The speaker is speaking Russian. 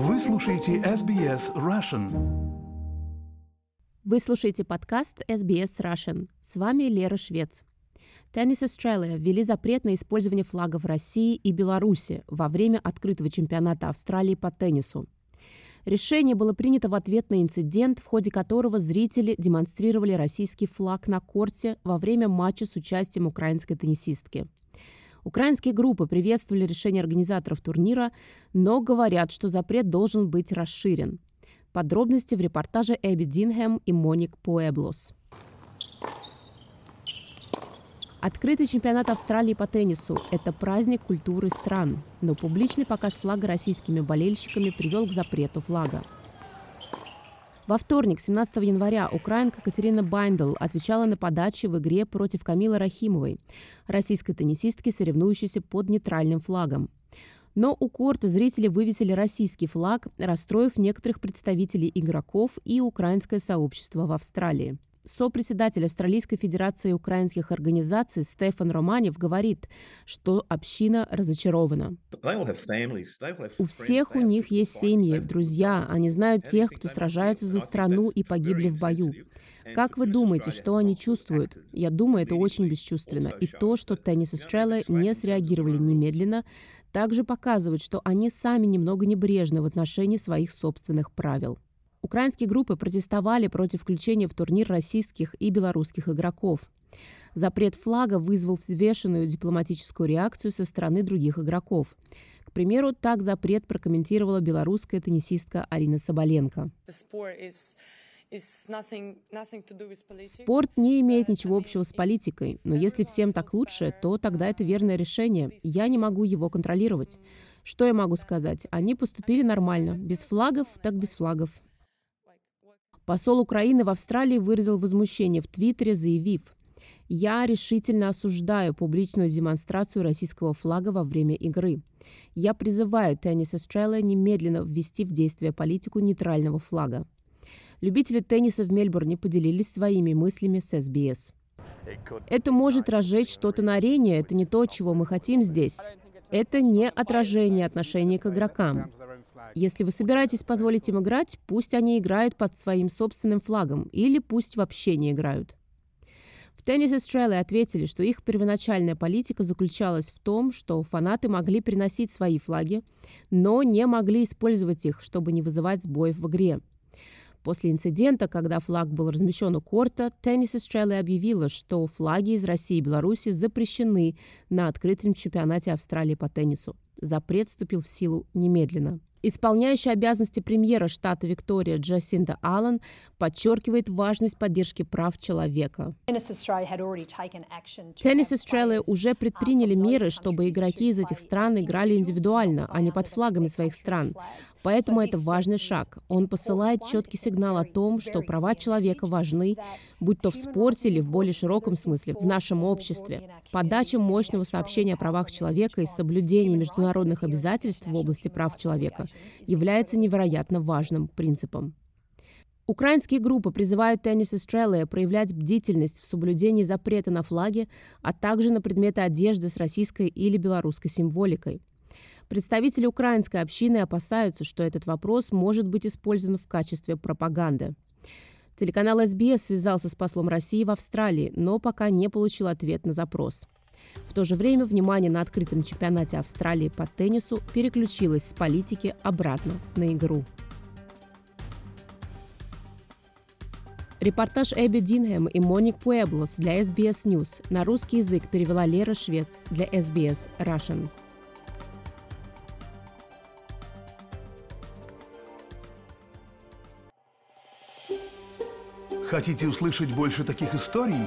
Вы слушаете SBS Russian. Вы слушаете подкаст SBS Russian. С вами Лера Швец. Tennis Australia ввели запрет на использование флагов России и Беларуси во время открытого чемпионата Австралии по теннису. Решение было принято в ответ на инцидент, в ходе которого зрители демонстрировали российский флаг на корте во время матча с участием украинской теннисистки. Украинские группы приветствовали решение организаторов турнира, но говорят, что запрет должен быть расширен. Подробности в репортаже Эбби Динхэм и Моник Пуэблос. Открытый чемпионат Австралии по теннису – это праздник культуры стран, но публичный показ флага российскими болельщиками привел к запрету флага. Во вторник, 17 января, украинка Катерина Байндл отвечала на подачи в игре против Камилы Рахимовой, российской теннисистки, соревнующейся под нейтральным флагом. Но у корта зрители вывесили российский флаг, расстроив некоторых представителей игроков и украинское сообщество в Австралии. Сопредседатель Австралийской Федерации украинских организаций Стефан Романев говорит, что община разочарована. У всех у них есть семьи, друзья, они знают тех, кто сражается за страну и погибли в бою. Как вы думаете, что они чувствуют? Я думаю, это очень бесчувственно. И то, что Теннис Australia не среагировали немедленно, также показывает, что они сами немного небрежны в отношении своих собственных правил. Украинские группы протестовали против включения в турнир российских и белорусских игроков. Запрет флага вызвал взвешенную дипломатическую реакцию со стороны других игроков. К примеру, так запрет прокомментировала белорусская теннисистка Арина Соболенко. Спорт не имеет ничего общего с политикой, но если всем так лучше, то тогда это верное решение. Я не могу его контролировать. Что я могу сказать? Они поступили нормально. Без флагов, так без флагов. Посол Украины в Австралии выразил возмущение в Твиттере, заявив, «Я решительно осуждаю публичную демонстрацию российского флага во время игры. Я призываю Tennis Australia немедленно ввести в действие политику нейтрального флага». Любители тенниса в Мельбурне поделились своими мыслями с СБС. Это может разжечь что-то на арене, это не то, чего мы хотим здесь. Это не отражение отношения к игрокам. Если вы собираетесь позволить им играть, пусть они играют под своим собственным флагом или пусть вообще не играют. В Tennis Australia ответили, что их первоначальная политика заключалась в том, что фанаты могли приносить свои флаги, но не могли использовать их, чтобы не вызывать сбоев в игре. После инцидента, когда флаг был размещен у корта, Tennis Australia объявила, что флаги из России и Беларуси запрещены на открытом чемпионате Австралии по теннису. Запрет вступил в силу немедленно. Исполняющая обязанности премьера штата Виктория Джасинда Аллен подчеркивает важность поддержки прав человека. Tennis Australia уже предприняли меры, чтобы игроки из этих стран играли индивидуально, а не под флагами своих стран. Поэтому это важный шаг. Он посылает четкий сигнал о том, что права человека важны, будь то в спорте или в более широком смысле, в нашем обществе. Подача мощного сообщения о правах человека и соблюдение международных обязательств в области прав человека является невероятно важным принципом. Украинские группы призывают Tennis Australia проявлять бдительность в соблюдении запрета на флаги, а также на предметы одежды с российской или белорусской символикой. Представители украинской общины опасаются, что этот вопрос может быть использован в качестве пропаганды. Телеканал СБС связался с послом России в Австралии, но пока не получил ответ на запрос. В то же время внимание на открытом чемпионате Австралии по теннису переключилось с политики обратно на игру. Репортаж Эбби Динхэм и Моник Пуэблос для SBS News на русский язык перевела Лера Швец для SBS Russian. Хотите услышать больше таких историй?